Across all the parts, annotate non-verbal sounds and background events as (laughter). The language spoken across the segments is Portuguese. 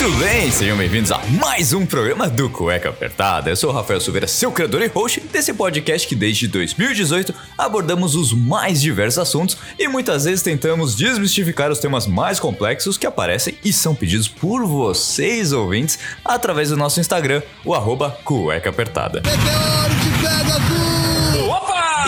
Muito bem, sejam bem-vindos a mais um programa do Cueca Apertada. Eu sou o Rafael Silveira, seu criador e host desse podcast que desde 2018 abordamos os mais diversos assuntos e muitas vezes tentamos desmistificar os temas mais complexos que aparecem e são pedidos por vocês, ouvintes, através do nosso Instagram, o arroba Cueca Apertada.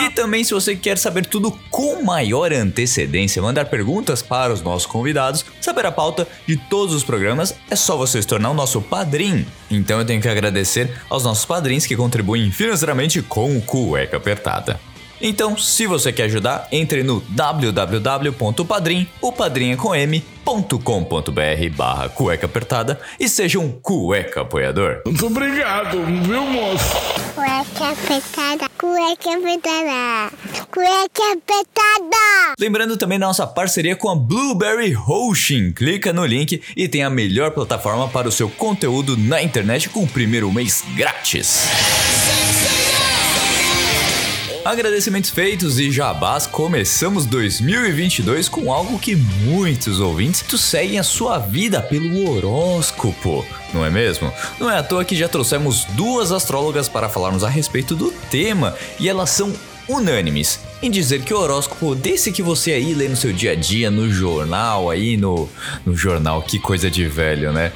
E também, se você quer saber tudo com maior antecedência, mandar perguntas para os nossos convidados, saber a pauta de todos os programas, é só você se tornar o nosso padrinho. Então eu tenho que agradecer aos nossos padrinhos que contribuem financeiramente com o Cueca Apertada. Então, se você quer ajudar, entre no www.padrim, o padrinha com m.com.br barra cueca apertada e seja um cueca apoiador. Muito obrigado, viu, moço? Cueca apertada, cueca apertada, cueca apertada. Lembrando também da nossa parceria com a Blueberry Hosting. Clica no link e tem a melhor plataforma para o seu conteúdo na internet com o primeiro mês grátis. Agradecimentos feitos e jabás, começamos 2022 com algo que muitos ouvintes seguem a sua vida pelo horóscopo, não é mesmo? Não é à toa que já trouxemos duas astrólogas para falarmos a respeito do tema e elas são unânimes em dizer que o horóscopo desse que você aí lê no seu dia a dia, no jornal, aí no, no jornal, que coisa de velho, né?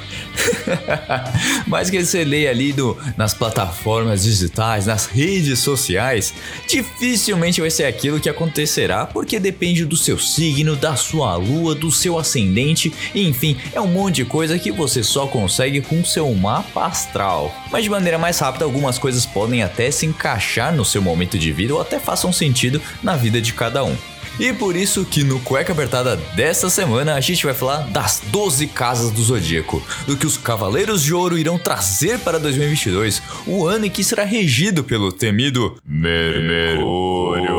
(laughs) Mas que você lê ali no, nas plataformas digitais, nas redes sociais, dificilmente vai ser aquilo que acontecerá, porque depende do seu signo, da sua lua, do seu ascendente, enfim, é um monte de coisa que você só consegue com seu mapa astral. Mas de maneira mais rápida, algumas coisas podem até se encaixar no seu momento de vida ou até façam sentido na vida de cada um. E por isso que no Cueca Apertada desta semana a gente vai falar das 12 casas do Zodíaco, do que os Cavaleiros de Ouro irão trazer para 2022, o ano em que será regido pelo temido Mercúrio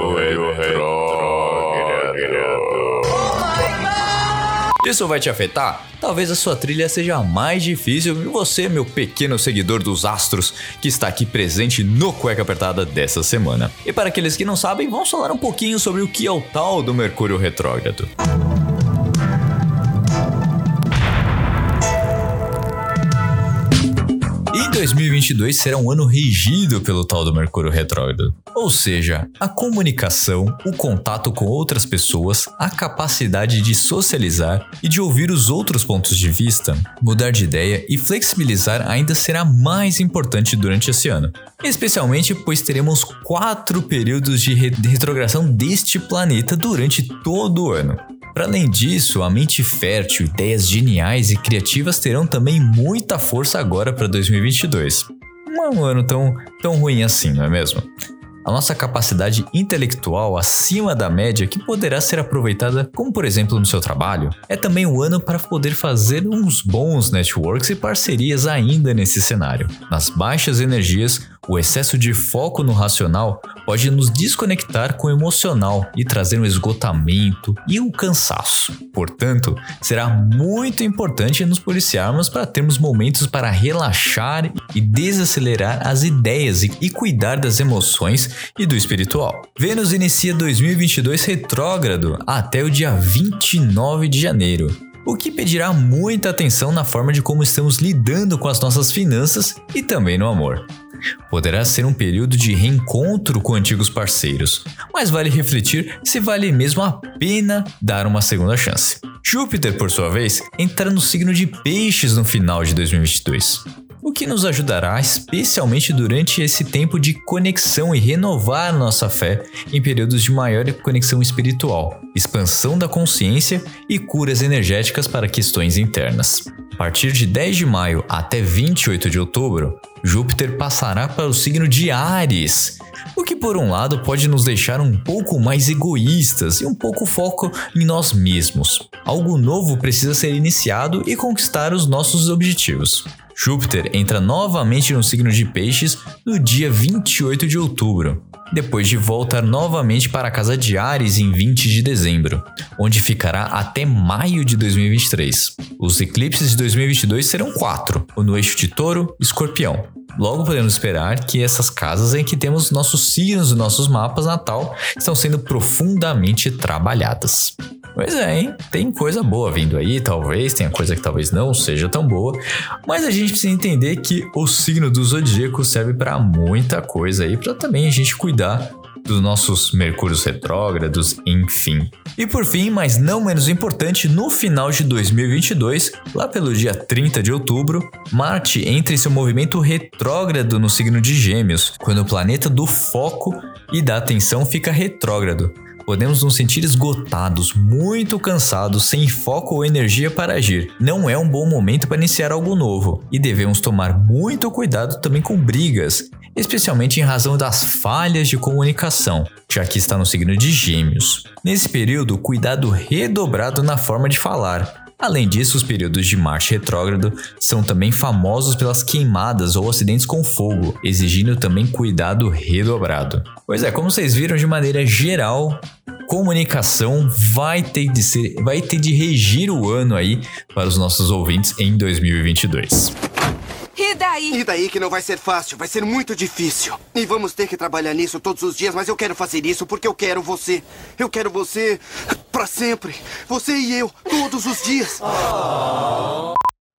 Isso vai te afetar? Talvez a sua trilha seja mais difícil e você, meu pequeno seguidor dos astros, que está aqui presente no Cueca Apertada dessa semana. E para aqueles que não sabem, vamos falar um pouquinho sobre o que é o tal do Mercúrio Retrógrado. E 2022 será um ano regido pelo tal do Mercúrio Retrógrado. Ou seja, a comunicação, o contato com outras pessoas, a capacidade de socializar e de ouvir os outros pontos de vista, mudar de ideia e flexibilizar ainda será mais importante durante esse ano. Especialmente pois teremos quatro períodos de re retrogradação deste planeta durante todo o ano. Para além disso, a mente fértil, ideias geniais e criativas terão também muita força agora para 2022. Não é um ano tão, tão ruim assim, não é mesmo? A nossa capacidade intelectual acima da média que poderá ser aproveitada, como por exemplo no seu trabalho, é também um ano para poder fazer uns bons networks e parcerias ainda nesse cenário. Nas baixas energias, o excesso de foco no racional pode nos desconectar com o emocional e trazer um esgotamento e um cansaço. Portanto, será muito importante nos policiarmos para termos momentos para relaxar e desacelerar as ideias e cuidar das emoções e do espiritual. Vênus inicia 2022 retrógrado até o dia 29 de janeiro o que pedirá muita atenção na forma de como estamos lidando com as nossas finanças e também no amor. Poderá ser um período de reencontro com antigos parceiros, mas vale refletir se vale mesmo a pena dar uma segunda chance. Júpiter, por sua vez, entra no signo de Peixes no final de 2022 o que nos ajudará especialmente durante esse tempo de conexão e renovar nossa fé em períodos de maior conexão espiritual, expansão da consciência e curas energéticas para questões internas. A partir de 10 de maio até 28 de outubro, Júpiter passará para o signo de Ares, o que por um lado pode nos deixar um pouco mais egoístas e um pouco foco em nós mesmos. Algo novo precisa ser iniciado e conquistar os nossos objetivos. Júpiter entra novamente no signo de Peixes no dia 28 de outubro. depois de voltar novamente para a casa de Ares em 20 de dezembro, onde ficará até maio de 2023. Os eclipses de 2022 serão quatro, o no eixo de Touro e Escorpião. Logo podemos esperar que essas casas em que temos nossos signos e nossos mapas natal estão sendo profundamente trabalhadas. Pois é, hein? Tem coisa boa vindo aí, talvez, tenha coisa que talvez não seja tão boa, mas a gente precisa entender que o signo do zodíaco serve para muita coisa aí, para também a gente cuidar dos nossos Mercúrios retrógrados, enfim. E por fim, mas não menos importante, no final de 2022, lá pelo dia 30 de outubro, Marte entra em seu movimento retrógrado no signo de Gêmeos, quando o planeta do foco e da atenção fica retrógrado podemos nos sentir esgotados, muito cansados, sem foco ou energia para agir. Não é um bom momento para iniciar algo novo e devemos tomar muito cuidado também com brigas, especialmente em razão das falhas de comunicação, já que está no signo de Gêmeos. Nesse período, cuidado redobrado na forma de falar. Além disso, os períodos de Marte retrógrado são também famosos pelas queimadas ou acidentes com fogo, exigindo também cuidado redobrado. Pois é, como vocês viram de maneira geral, comunicação vai ter de ser, vai ter de regir o ano aí para os nossos ouvintes em 2022. E daí? E daí que não vai ser fácil, vai ser muito difícil. E vamos ter que trabalhar nisso todos os dias, mas eu quero fazer isso porque eu quero você. Eu quero você para sempre. Você e eu, todos os dias.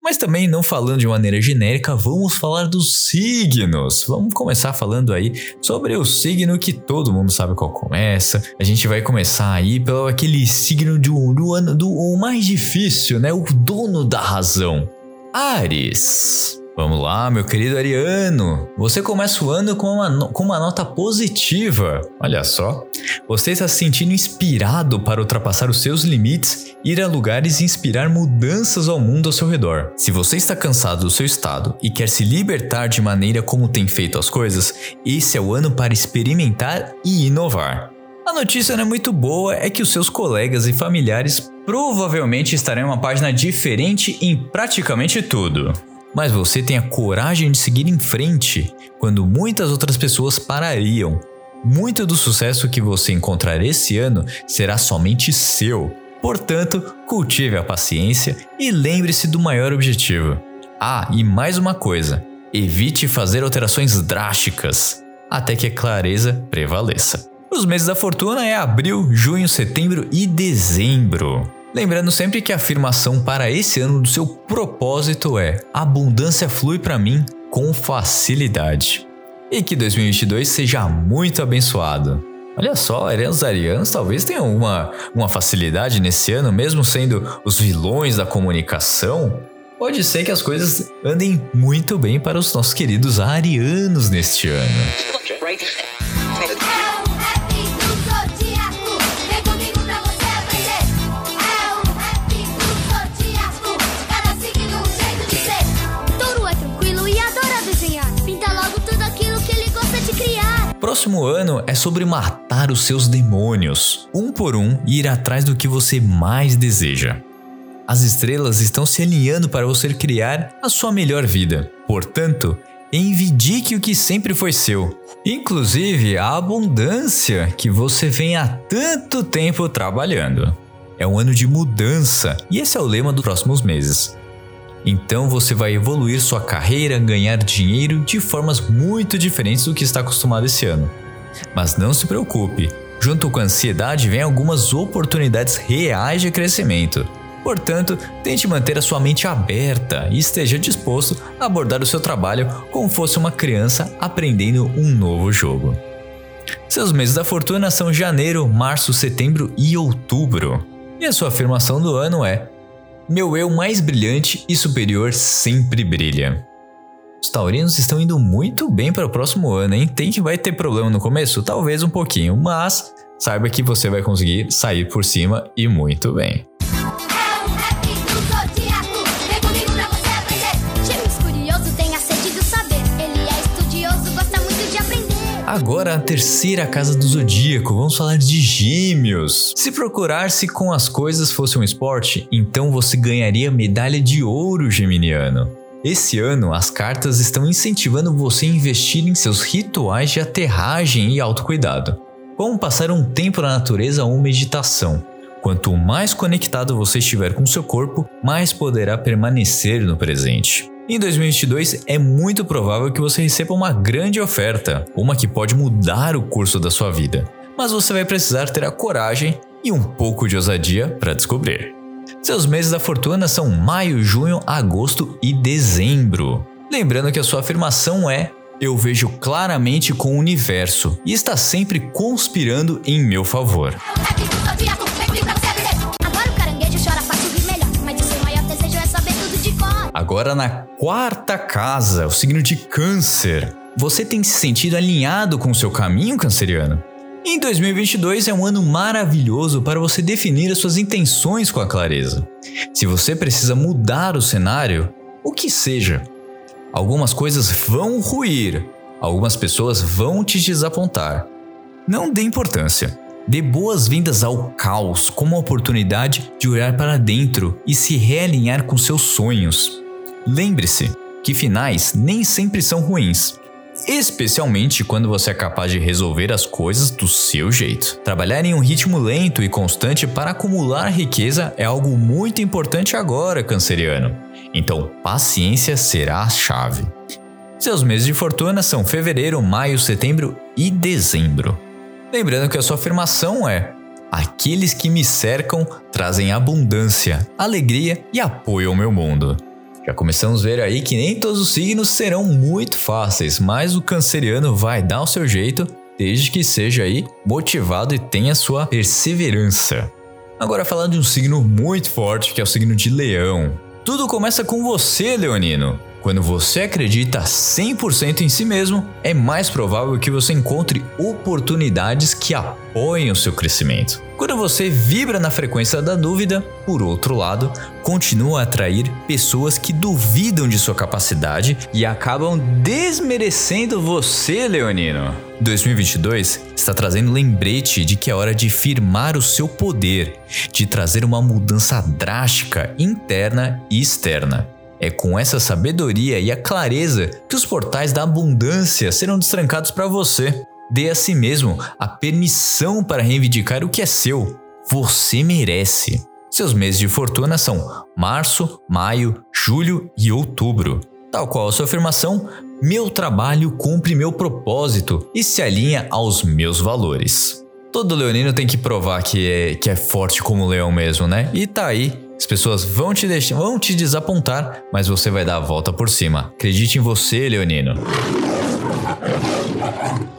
Mas também não falando de maneira genérica, vamos falar dos signos. Vamos começar falando aí sobre o signo que todo mundo sabe qual começa. A gente vai começar aí pelo aquele signo do, do do o mais difícil, né? O dono da razão. Ares. Vamos lá, meu querido Ariano. Você começa o ano com uma, com uma nota positiva. Olha só. Você está se sentindo inspirado para ultrapassar os seus limites, ir a lugares e inspirar mudanças ao mundo ao seu redor. Se você está cansado do seu estado e quer se libertar de maneira como tem feito as coisas, esse é o ano para experimentar e inovar. A notícia não é muito boa é que os seus colegas e familiares provavelmente estarão em uma página diferente em praticamente tudo mas você tem a coragem de seguir em frente quando muitas outras pessoas parariam. Muito do sucesso que você encontrar esse ano será somente seu. Portanto, cultive a paciência e lembre-se do maior objetivo. Ah, e mais uma coisa: evite fazer alterações drásticas até que a clareza prevaleça. Os meses da fortuna é abril, junho, setembro e dezembro. Lembrando sempre que a afirmação para esse ano do seu propósito é: abundância flui para mim com facilidade. E que 2022 seja muito abençoado. Olha só, arianos arianos talvez tenham uma, uma facilidade nesse ano, mesmo sendo os vilões da comunicação. Pode ser que as coisas andem muito bem para os nossos queridos arianos neste ano. Próximo ano é sobre matar os seus demônios, um por um, e ir atrás do que você mais deseja. As estrelas estão se alinhando para você criar a sua melhor vida. Portanto, envidique o que sempre foi seu, inclusive a abundância que você vem há tanto tempo trabalhando. É um ano de mudança e esse é o lema dos próximos meses. Então você vai evoluir sua carreira, ganhar dinheiro de formas muito diferentes do que está acostumado esse ano. Mas não se preocupe, junto com a ansiedade vem algumas oportunidades reais de crescimento. Portanto, tente manter a sua mente aberta e esteja disposto a abordar o seu trabalho como fosse uma criança aprendendo um novo jogo. Seus meses da fortuna são janeiro, março, setembro e outubro. E a sua afirmação do ano é: meu eu mais brilhante e superior sempre brilha. Os taurinos estão indo muito bem para o próximo ano, hein? Tem que vai ter problema no começo? Talvez um pouquinho, mas saiba que você vai conseguir sair por cima e muito bem. Agora a terceira casa do zodíaco, vamos falar de gêmeos. Se procurar-se com as coisas fosse um esporte, então você ganharia medalha de ouro geminiano. Esse ano, as cartas estão incentivando você a investir em seus rituais de aterragem e autocuidado. Como passar um tempo na natureza ou meditação. Quanto mais conectado você estiver com seu corpo, mais poderá permanecer no presente. Em 2022, é muito provável que você receba uma grande oferta, uma que pode mudar o curso da sua vida. Mas você vai precisar ter a coragem e um pouco de ousadia para descobrir. Seus meses da fortuna são maio, junho, agosto e dezembro. Lembrando que a sua afirmação é: Eu vejo claramente com o universo e está sempre conspirando em meu favor. Agora na quarta casa, o signo de Câncer. Você tem se sentido alinhado com o seu caminho, canceriano? Em 2022 é um ano maravilhoso para você definir as suas intenções com a clareza. Se você precisa mudar o cenário, o que seja. Algumas coisas vão ruir, algumas pessoas vão te desapontar. Não dê importância. Dê boas-vindas ao caos como uma oportunidade de olhar para dentro e se realinhar com seus sonhos. Lembre-se que finais nem sempre são ruins especialmente quando você é capaz de resolver as coisas do seu jeito. Trabalhar em um ritmo lento e constante para acumular riqueza é algo muito importante agora, canceriano. Então, paciência será a chave. Seus meses de fortuna são fevereiro, maio, setembro e dezembro. Lembrando que a sua afirmação é: Aqueles que me cercam trazem abundância, alegria e apoio ao meu mundo. Já começamos a ver aí que nem todos os signos serão muito fáceis, mas o canceriano vai dar o seu jeito, desde que seja aí motivado e tenha sua perseverança. Agora falando de um signo muito forte, que é o signo de Leão. Tudo começa com você, leonino. Quando você acredita 100% em si mesmo, é mais provável que você encontre oportunidades que apoiem o seu crescimento. Quando você vibra na frequência da dúvida, por outro lado, continua a atrair pessoas que duvidam de sua capacidade e acabam desmerecendo você, Leonino. 2022 está trazendo lembrete de que é hora de firmar o seu poder, de trazer uma mudança drástica interna e externa. É com essa sabedoria e a clareza que os portais da abundância serão destrancados para você. Dê a si mesmo a permissão para reivindicar o que é seu. Você merece. Seus meses de fortuna são março, maio, julho e outubro. Tal qual a sua afirmação, meu trabalho cumpre meu propósito e se alinha aos meus valores. Todo leonino tem que provar que é, que é forte como leão mesmo, né? E tá aí as pessoas vão te deixar, vão te desapontar, mas você vai dar a volta por cima. Acredite em você, Leonino.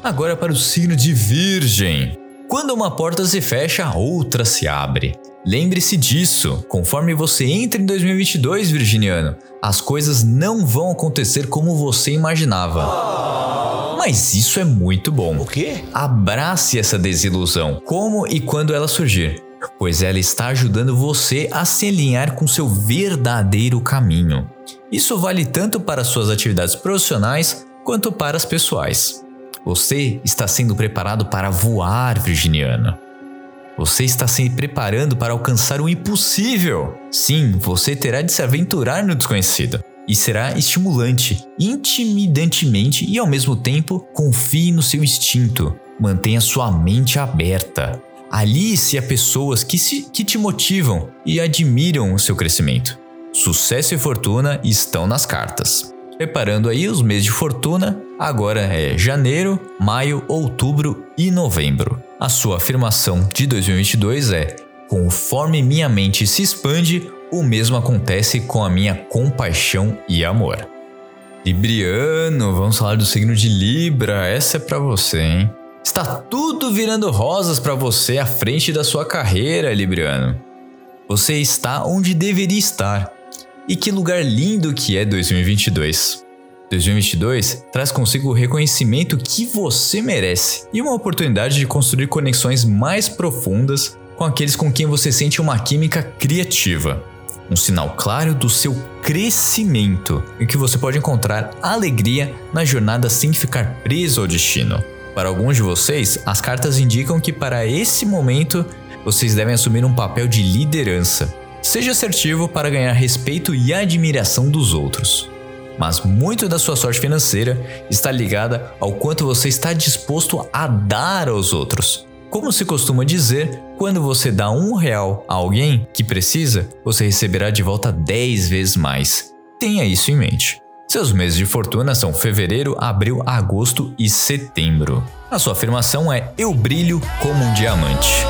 Agora para o signo de Virgem. Quando uma porta se fecha, outra se abre. Lembre-se disso. Conforme você entra em 2022, virginiano, as coisas não vão acontecer como você imaginava. Mas isso é muito bom. O quê? Abrace essa desilusão, como e quando ela surgir pois ela está ajudando você a se alinhar com seu verdadeiro caminho. Isso vale tanto para suas atividades profissionais quanto para as pessoais. Você está sendo preparado para voar, Virginiano. Você está se preparando para alcançar o impossível. Sim, você terá de se aventurar no desconhecido. E será estimulante, intimidantemente e ao mesmo tempo confie no seu instinto. Mantenha sua mente aberta. Alice a pessoas que, se, que te motivam e admiram o seu crescimento. Sucesso e fortuna estão nas cartas. Preparando aí os meses de fortuna, agora é janeiro, maio, outubro e novembro. A sua afirmação de 2022 é: conforme minha mente se expande, o mesmo acontece com a minha compaixão e amor. Libriano, vamos falar do signo de Libra. Essa é para você, hein? Está tudo virando rosas para você à frente da sua carreira, Libriano. Você está onde deveria estar. E que lugar lindo que é 2022. 2022 traz consigo o reconhecimento que você merece e uma oportunidade de construir conexões mais profundas com aqueles com quem você sente uma química criativa. Um sinal claro do seu crescimento e que você pode encontrar alegria na jornada sem ficar preso ao destino. Para alguns de vocês, as cartas indicam que para esse momento vocês devem assumir um papel de liderança. Seja assertivo para ganhar respeito e admiração dos outros. mas muito da sua sorte financeira está ligada ao quanto você está disposto a dar aos outros. Como se costuma dizer, quando você dá um real a alguém que precisa, você receberá de volta 10 vezes mais. Tenha isso em mente. Seus meses de fortuna são fevereiro, abril, agosto e setembro. A sua afirmação é: Eu brilho como um diamante.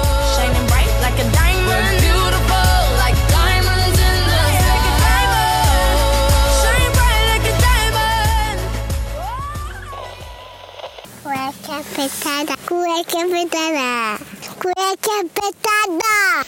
Cueca apertada. Cueca apertada. Cueca apertada.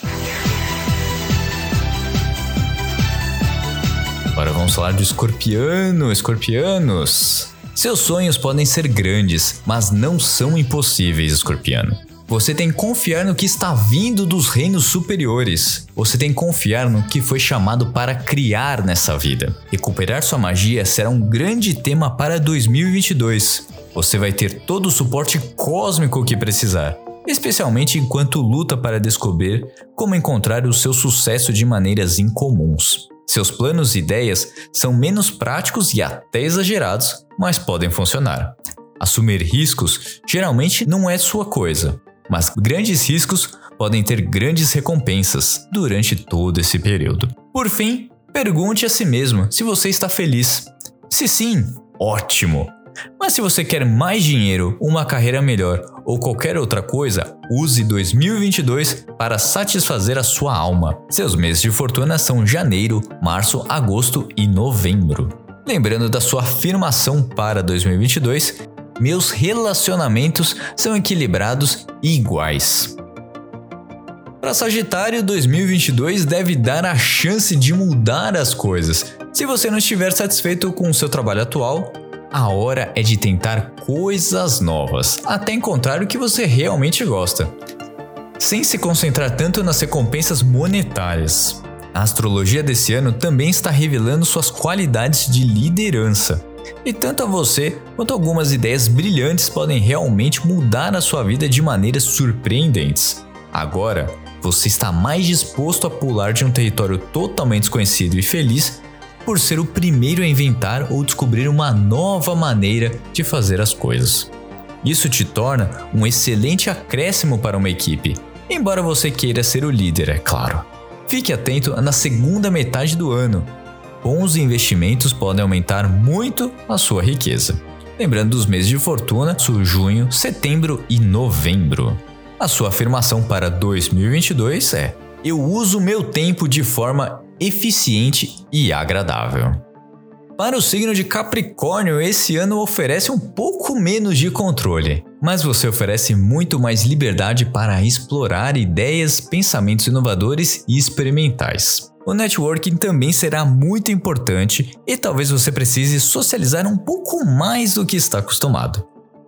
Agora vamos falar do escorpiano, escorpianos. Seus sonhos podem ser grandes, mas não são impossíveis, escorpiano. Você tem que confiar no que está vindo dos reinos superiores. Você tem que confiar no que foi chamado para criar nessa vida. Recuperar sua magia será um grande tema para 2022. Você vai ter todo o suporte cósmico que precisar, especialmente enquanto luta para descobrir como encontrar o seu sucesso de maneiras incomuns. Seus planos e ideias são menos práticos e até exagerados, mas podem funcionar. Assumir riscos geralmente não é sua coisa, mas grandes riscos podem ter grandes recompensas durante todo esse período. Por fim, pergunte a si mesmo se você está feliz. Se sim, ótimo! Mas se você quer mais dinheiro, uma carreira melhor ou qualquer outra coisa, use 2022 para satisfazer a sua alma. Seus meses de fortuna são janeiro, março, agosto e novembro. Lembrando da sua afirmação para 2022, meus relacionamentos são equilibrados e iguais. Para Sagitário, 2022 deve dar a chance de mudar as coisas. Se você não estiver satisfeito com o seu trabalho atual, a hora é de tentar coisas novas, até encontrar o que você realmente gosta, sem se concentrar tanto nas recompensas monetárias. A astrologia desse ano também está revelando suas qualidades de liderança. E tanto a você quanto algumas ideias brilhantes podem realmente mudar a sua vida de maneiras surpreendentes. Agora, você está mais disposto a pular de um território totalmente desconhecido e feliz por ser o primeiro a inventar ou descobrir uma nova maneira de fazer as coisas. Isso te torna um excelente acréscimo para uma equipe, embora você queira ser o líder, é claro. Fique atento na segunda metade do ano. Bons investimentos podem aumentar muito a sua riqueza. Lembrando dos meses de fortuna, junho, setembro e novembro. A sua afirmação para 2022 é: Eu uso meu tempo de forma eficiente e agradável. Para o signo de Capricórnio, esse ano oferece um pouco menos de controle, mas você oferece muito mais liberdade para explorar ideias, pensamentos inovadores e experimentais. O networking também será muito importante e talvez você precise socializar um pouco mais do que está acostumado.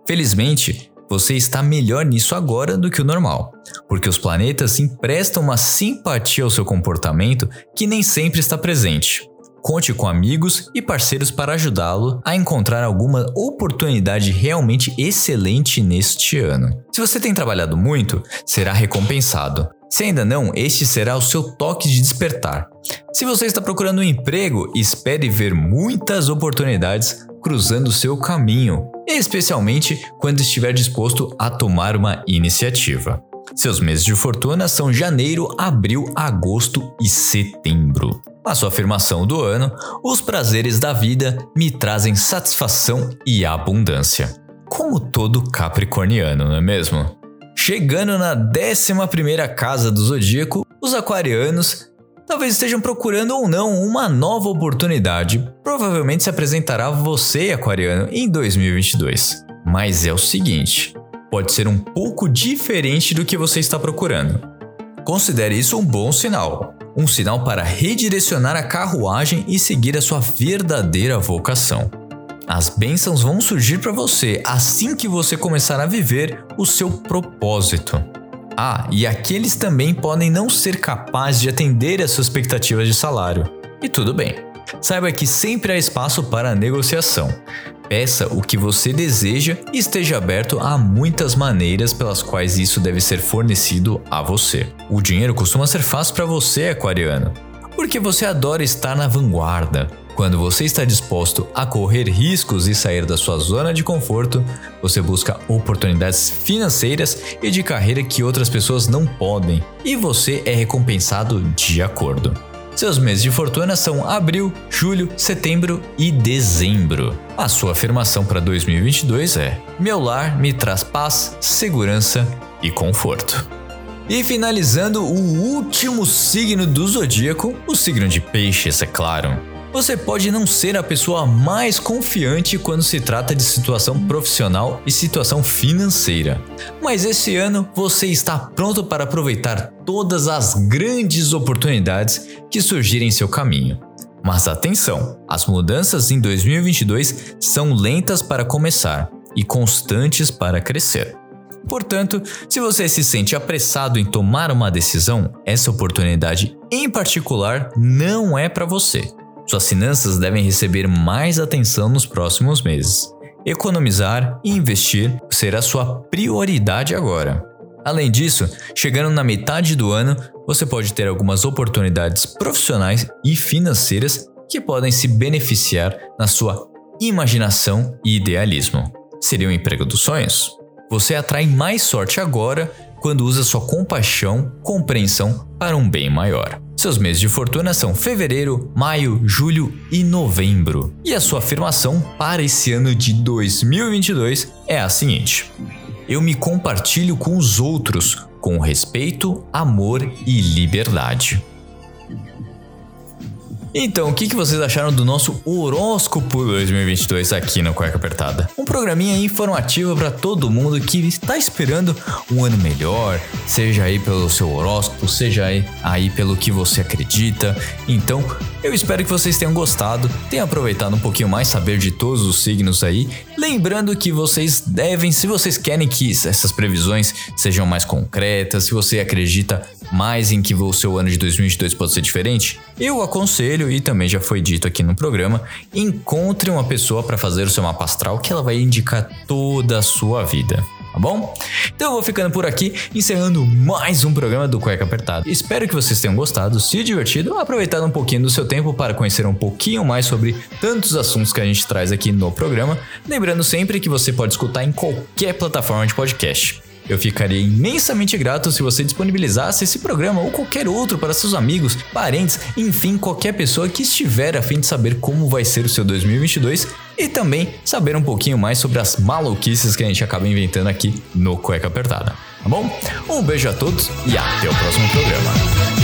Felizmente, você está melhor nisso agora do que o normal, porque os planetas emprestam uma simpatia ao seu comportamento que nem sempre está presente. Conte com amigos e parceiros para ajudá-lo a encontrar alguma oportunidade realmente excelente neste ano. Se você tem trabalhado muito, será recompensado. Se ainda não, este será o seu toque de despertar. Se você está procurando um emprego, espere ver muitas oportunidades cruzando seu caminho, especialmente quando estiver disposto a tomar uma iniciativa. Seus meses de fortuna são janeiro, abril, agosto e setembro. A sua afirmação do ano: os prazeres da vida me trazem satisfação e abundância. Como todo capricorniano, não é mesmo? Chegando na 11 casa do zodíaco, os aquarianos talvez estejam procurando ou não uma nova oportunidade. Provavelmente se apresentará você, aquariano, em 2022. Mas é o seguinte, pode ser um pouco diferente do que você está procurando. Considere isso um bom sinal, um sinal para redirecionar a carruagem e seguir a sua verdadeira vocação. As bênçãos vão surgir para você assim que você começar a viver o seu propósito. Ah, e aqueles também podem não ser capazes de atender às suas expectativas de salário. E tudo bem. Saiba que sempre há espaço para negociação. Peça o que você deseja e esteja aberto a muitas maneiras pelas quais isso deve ser fornecido a você. O dinheiro costuma ser fácil para você, aquariano, porque você adora estar na vanguarda. Quando você está disposto a correr riscos e sair da sua zona de conforto, você busca oportunidades financeiras e de carreira que outras pessoas não podem, e você é recompensado de acordo. Seus meses de fortuna são abril, julho, setembro e dezembro. A sua afirmação para 2022 é: Meu lar me traz paz, segurança e conforto. E finalizando o último signo do zodíaco, o signo de Peixes, é claro. Você pode não ser a pessoa mais confiante quando se trata de situação profissional e situação financeira, mas esse ano você está pronto para aproveitar todas as grandes oportunidades que surgirem em seu caminho. Mas atenção, as mudanças em 2022 são lentas para começar e constantes para crescer. Portanto, se você se sente apressado em tomar uma decisão, essa oportunidade em particular não é para você. Suas finanças devem receber mais atenção nos próximos meses. Economizar e investir será sua prioridade agora. Além disso, chegando na metade do ano, você pode ter algumas oportunidades profissionais e financeiras que podem se beneficiar na sua imaginação e idealismo. Seria o emprego dos sonhos? Você atrai mais sorte agora quando usa sua compaixão, compreensão para um bem maior. Seus meses de fortuna são fevereiro, maio, julho e novembro. E a sua afirmação para esse ano de 2022 é a seguinte: Eu me compartilho com os outros com respeito, amor e liberdade. Então, o que, que vocês acharam do nosso horóscopo 2022 aqui no Cueca Apertada? Um programinha informativo para todo mundo que está esperando um ano melhor, seja aí pelo seu horóscopo, seja aí, aí pelo que você acredita. Então, eu espero que vocês tenham gostado, tenham aproveitado um pouquinho mais saber de todos os signos aí. Lembrando que vocês devem, se vocês querem que essas previsões sejam mais concretas, se você acredita mais em que o seu ano de 2022 pode ser diferente, eu aconselho, e também já foi dito aqui no programa, encontre uma pessoa para fazer o seu mapa astral que ela vai indicar toda a sua vida tá bom? Então eu vou ficando por aqui, encerrando mais um programa do Cueca Apertado. Espero que vocês tenham gostado, se divertido, aproveitado um pouquinho do seu tempo para conhecer um pouquinho mais sobre tantos assuntos que a gente traz aqui no programa. Lembrando sempre que você pode escutar em qualquer plataforma de podcast. Eu ficaria imensamente grato se você disponibilizasse esse programa ou qualquer outro para seus amigos, parentes, enfim, qualquer pessoa que estiver a fim de saber como vai ser o seu 2022 e também saber um pouquinho mais sobre as maluquices que a gente acaba inventando aqui no Cueca Apertada. Tá bom? Um beijo a todos e até o próximo programa.